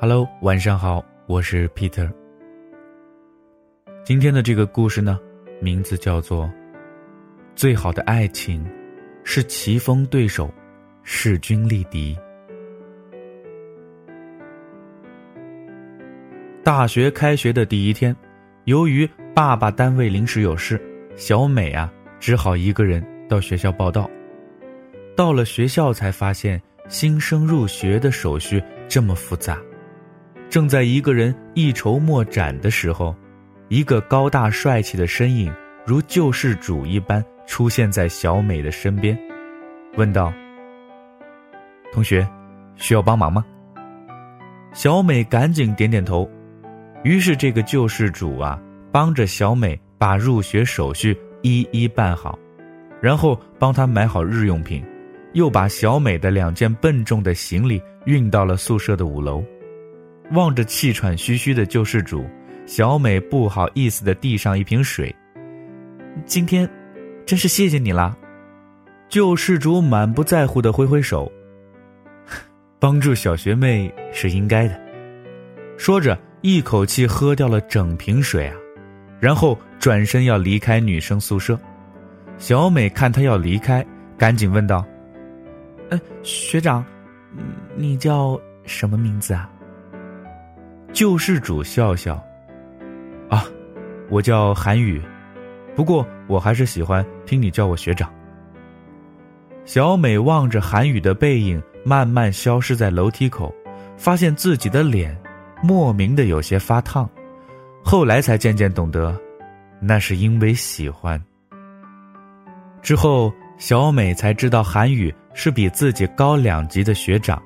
Hello，晚上好，我是 Peter。今天的这个故事呢，名字叫做《最好的爱情是棋逢对手，势均力敌》。大学开学的第一天，由于爸爸单位临时有事，小美啊只好一个人到学校报到。到了学校才发现，新生入学的手续这么复杂。正在一个人一筹莫展的时候，一个高大帅气的身影如救世主一般出现在小美的身边，问道：“同学，需要帮忙吗？”小美赶紧点点头。于是，这个救世主啊，帮着小美把入学手续一一办好，然后帮她买好日用品，又把小美的两件笨重的行李运到了宿舍的五楼。望着气喘吁吁的救世主，小美不好意思的递上一瓶水。今天，真是谢谢你啦。救世主满不在乎的挥挥手，帮助小学妹是应该的。说着。一口气喝掉了整瓶水啊，然后转身要离开女生宿舍。小美看他要离开，赶紧问道：“呃，学长，你叫什么名字啊？”救世主笑笑：“啊，我叫韩宇，不过我还是喜欢听你叫我学长。”小美望着韩宇的背影慢慢消失在楼梯口，发现自己的脸。莫名的有些发烫，后来才渐渐懂得，那是因为喜欢。之后，小美才知道韩宇是比自己高两级的学长，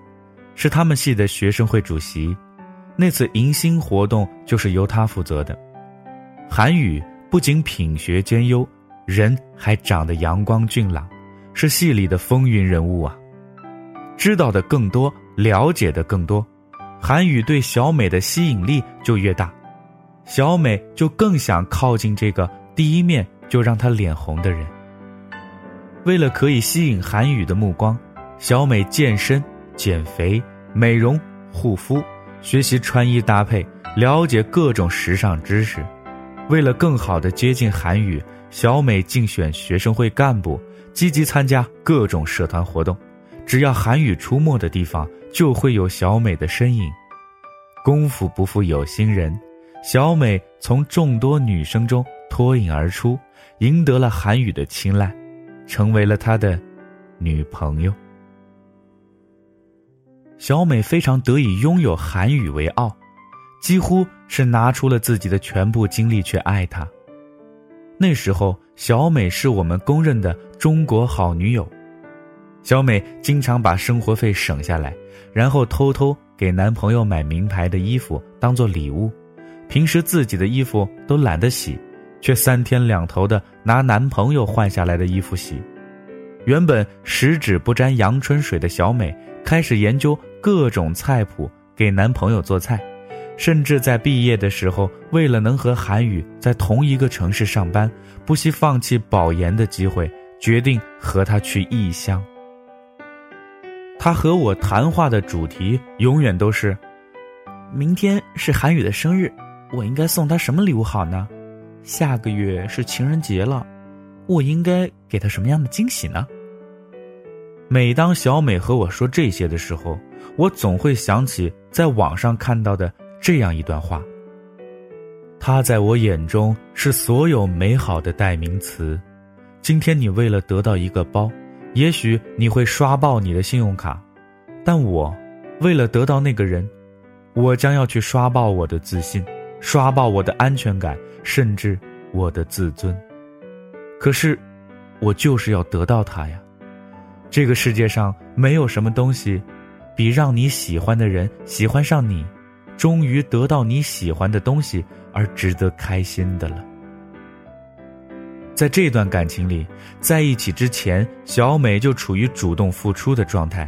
是他们系的学生会主席。那次迎新活动就是由他负责的。韩宇不仅品学兼优，人还长得阳光俊朗，是系里的风云人物啊。知道的更多，了解的更多。韩宇对小美的吸引力就越大，小美就更想靠近这个第一面就让她脸红的人。为了可以吸引韩宇的目光，小美健身、减肥、美容、护肤，学习穿衣搭配，了解各种时尚知识。为了更好的接近韩宇，小美竞选学生会干部，积极参加各种社团活动。只要韩宇出没的地方，就会有小美的身影。功夫不负有心人，小美从众多女生中脱颖而出，赢得了韩宇的青睐，成为了他的女朋友。小美非常得以拥有韩语为傲，几乎是拿出了自己的全部精力去爱他。那时候，小美是我们公认的中国好女友。小美经常把生活费省下来，然后偷偷给男朋友买名牌的衣服当做礼物。平时自己的衣服都懒得洗，却三天两头的拿男朋友换下来的衣服洗。原本十指不沾阳春水的小美，开始研究各种菜谱给男朋友做菜，甚至在毕业的时候，为了能和韩宇在同一个城市上班，不惜放弃保研的机会，决定和他去异乡。他和我谈话的主题永远都是：明天是韩宇的生日，我应该送他什么礼物好呢？下个月是情人节了，我应该给他什么样的惊喜呢？每当小美和我说这些的时候，我总会想起在网上看到的这样一段话：他在我眼中是所有美好的代名词。今天你为了得到一个包。也许你会刷爆你的信用卡，但我，为了得到那个人，我将要去刷爆我的自信，刷爆我的安全感，甚至我的自尊。可是，我就是要得到他呀！这个世界上没有什么东西，比让你喜欢的人喜欢上你，终于得到你喜欢的东西而值得开心的了。在这段感情里，在一起之前，小美就处于主动付出的状态；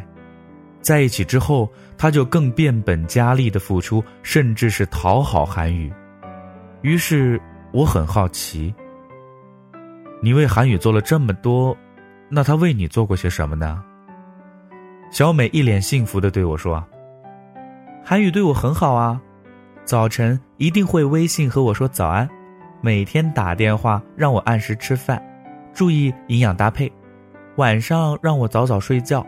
在一起之后，她就更变本加厉的付出，甚至是讨好韩宇。于是，我很好奇，你为韩宇做了这么多，那他为你做过些什么呢？小美一脸幸福的对我说：“韩宇对我很好啊，早晨一定会微信和我说早安，每天打电话让我按时吃饭，注意营养搭配，晚上让我早早睡觉，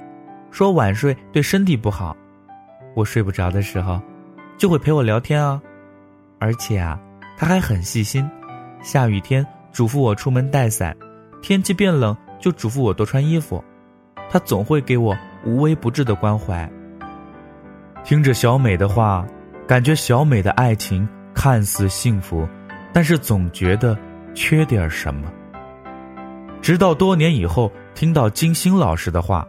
说晚睡对身体不好。我睡不着的时候，就会陪我聊天啊，而且啊，他还很细心，下雨天嘱咐我出门带伞，天气变冷就嘱咐我多穿衣服，他总会给我无微不至的关怀。听着小美的话，感觉小美的爱情看似幸福，但是总觉得缺点什么。直到多年以后，听到金星老师的话：“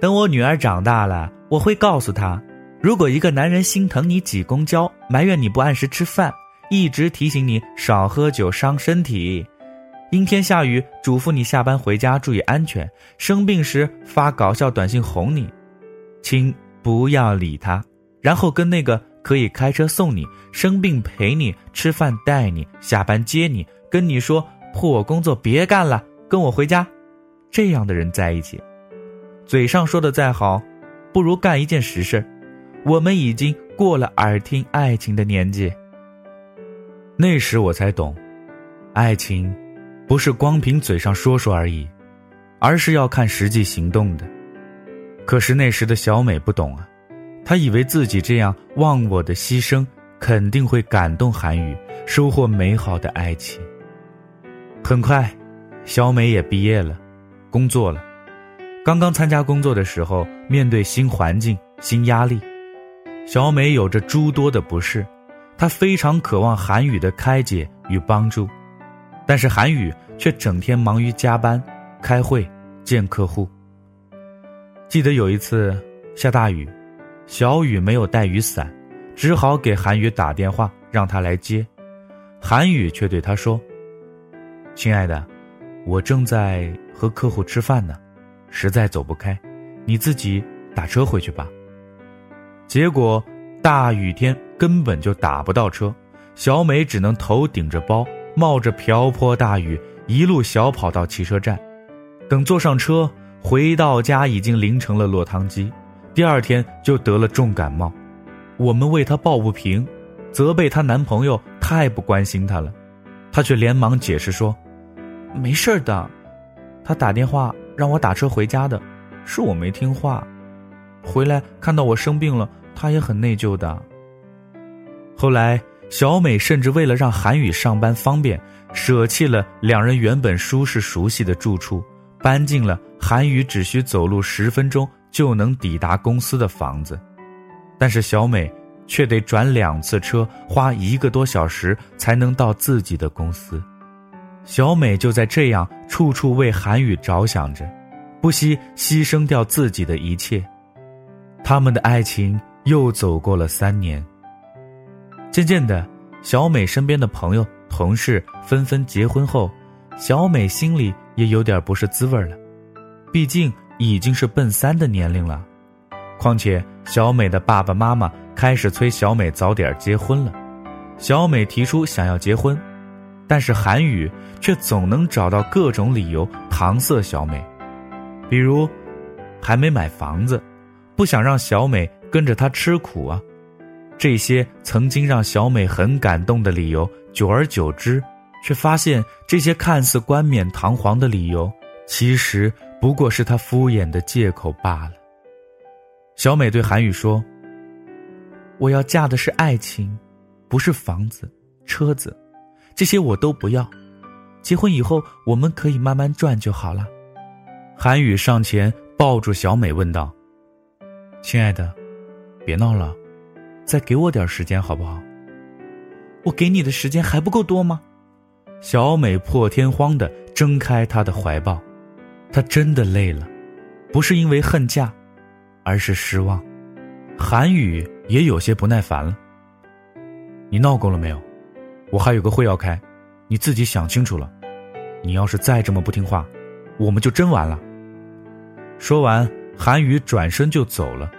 等我女儿长大了，我会告诉她，如果一个男人心疼你挤公交，埋怨你不按时吃饭，一直提醒你少喝酒伤身体，阴天下雨嘱咐你下班回家注意安全，生病时发搞笑短信哄你，亲。”不要理他，然后跟那个可以开车送你、生病陪你、吃饭带你、下班接你、跟你说破工作别干了，跟我回家，这样的人在一起，嘴上说的再好，不如干一件实事。我们已经过了耳听爱情的年纪。那时我才懂，爱情不是光凭嘴上说说而已，而是要看实际行动的。可是那时的小美不懂啊，她以为自己这样忘我的牺牲肯定会感动韩宇，收获美好的爱情。很快，小美也毕业了，工作了。刚刚参加工作的时候，面对新环境、新压力，小美有着诸多的不适。她非常渴望韩宇的开解与帮助，但是韩宇却整天忙于加班、开会、见客户。记得有一次下大雨，小雨没有带雨伞，只好给韩宇打电话让他来接。韩宇却对他说：“亲爱的，我正在和客户吃饭呢，实在走不开，你自己打车回去吧。”结果大雨天根本就打不到车，小美只能头顶着包，冒着瓢泼大雨，一路小跑到汽车站。等坐上车。回到家已经淋成了落汤鸡，第二天就得了重感冒。我们为她抱不平，责备她男朋友太不关心她了，她却连忙解释说：“没事的，他打电话让我打车回家的，是我没听话。回来看到我生病了，他也很内疚的。”后来，小美甚至为了让韩宇上班方便，舍弃了两人原本舒适熟悉的住处。搬进了韩宇只需走路十分钟就能抵达公司的房子，但是小美却得转两次车，花一个多小时才能到自己的公司。小美就在这样处处为韩宇着想着，不惜牺牲掉自己的一切。他们的爱情又走过了三年。渐渐的，小美身边的朋友、同事纷纷结婚后，小美心里。也有点不是滋味了，毕竟已经是奔三的年龄了。况且小美的爸爸妈妈开始催小美早点结婚了。小美提出想要结婚，但是韩宇却总能找到各种理由搪塞小美，比如还没买房子，不想让小美跟着他吃苦啊。这些曾经让小美很感动的理由，久而久之。却发现这些看似冠冕堂皇的理由，其实不过是他敷衍的借口罢了。小美对韩宇说：“我要嫁的是爱情，不是房子、车子，这些我都不要。结婚以后，我们可以慢慢赚就好了。”韩宇上前抱住小美，问道：“亲爱的，别闹了，再给我点时间好不好？我给你的时间还不够多吗？”小美破天荒的睁开他的怀抱，她真的累了，不是因为恨嫁，而是失望。韩宇也有些不耐烦了。你闹够了没有？我还有个会要开，你自己想清楚了。你要是再这么不听话，我们就真完了。说完，韩宇转身就走了。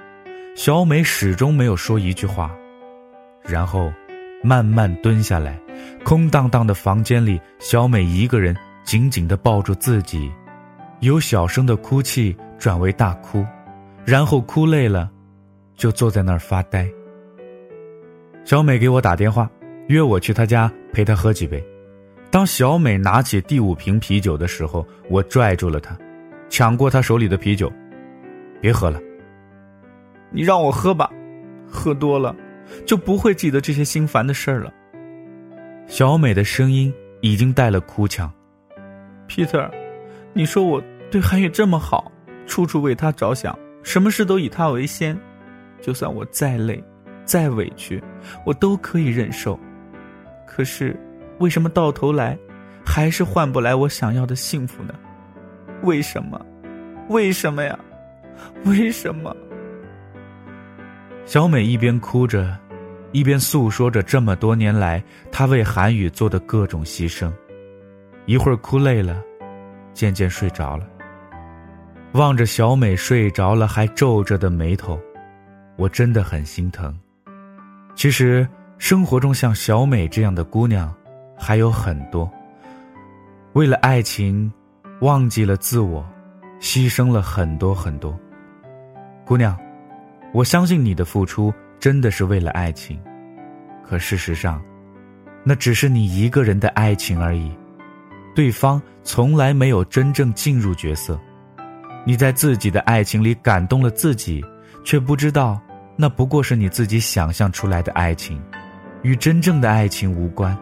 小美始终没有说一句话，然后。慢慢蹲下来，空荡荡的房间里，小美一个人紧紧地抱住自己，由小声的哭泣转为大哭，然后哭累了，就坐在那儿发呆。小美给我打电话，约我去她家陪她喝几杯。当小美拿起第五瓶啤酒的时候，我拽住了她，抢过她手里的啤酒，别喝了。你让我喝吧，喝多了就不会记得这些心烦的事儿了。小美的声音已经带了哭腔。Peter，你说我对韩宇这么好，处处为他着想，什么事都以他为先，就算我再累、再委屈，我都可以忍受。可是。为什么到头来，还是换不来我想要的幸福呢？为什么？为什么呀？为什么？小美一边哭着，一边诉说着这么多年来她为韩宇做的各种牺牲。一会儿哭累了，渐渐睡着了。望着小美睡着了还皱着的眉头，我真的很心疼。其实生活中像小美这样的姑娘。还有很多，为了爱情，忘记了自我，牺牲了很多很多。姑娘，我相信你的付出真的是为了爱情，可事实上，那只是你一个人的爱情而已，对方从来没有真正进入角色。你在自己的爱情里感动了自己，却不知道那不过是你自己想象出来的爱情，与真正的爱情无关。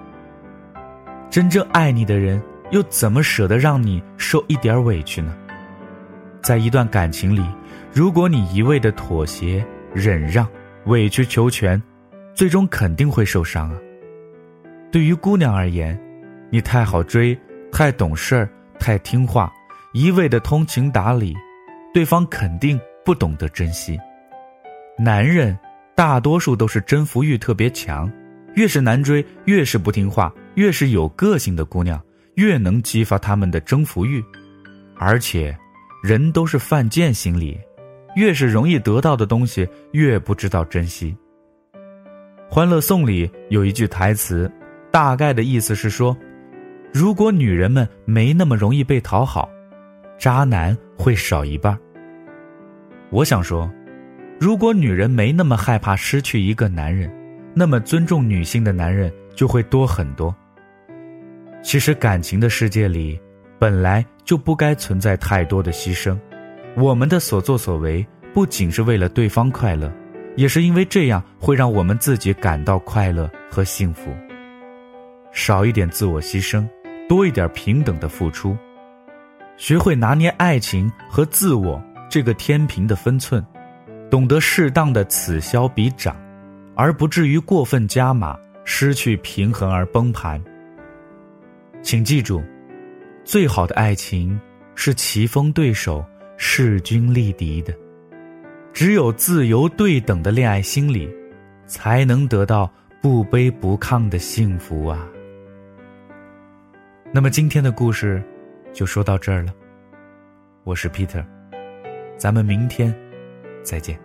真正爱你的人，又怎么舍得让你受一点委屈呢？在一段感情里，如果你一味的妥协、忍让、委曲求全，最终肯定会受伤啊。对于姑娘而言，你太好追、太懂事儿、太听话，一味的通情达理，对方肯定不懂得珍惜。男人大多数都是征服欲特别强，越是难追，越是不听话。越是有个性的姑娘，越能激发他们的征服欲，而且，人都是犯贱心理，越是容易得到的东西，越不知道珍惜。《欢乐颂》里有一句台词，大概的意思是说，如果女人们没那么容易被讨好，渣男会少一半。我想说，如果女人没那么害怕失去一个男人，那么尊重女性的男人就会多很多。其实感情的世界里，本来就不该存在太多的牺牲。我们的所作所为，不仅是为了对方快乐，也是因为这样会让我们自己感到快乐和幸福。少一点自我牺牲，多一点平等的付出，学会拿捏爱情和自我这个天平的分寸，懂得适当的此消彼长，而不至于过分加码，失去平衡而崩盘。请记住，最好的爱情是棋逢对手、势均力敌的。只有自由对等的恋爱心理，才能得到不卑不亢的幸福啊！那么今天的故事就说到这儿了。我是 Peter，咱们明天再见。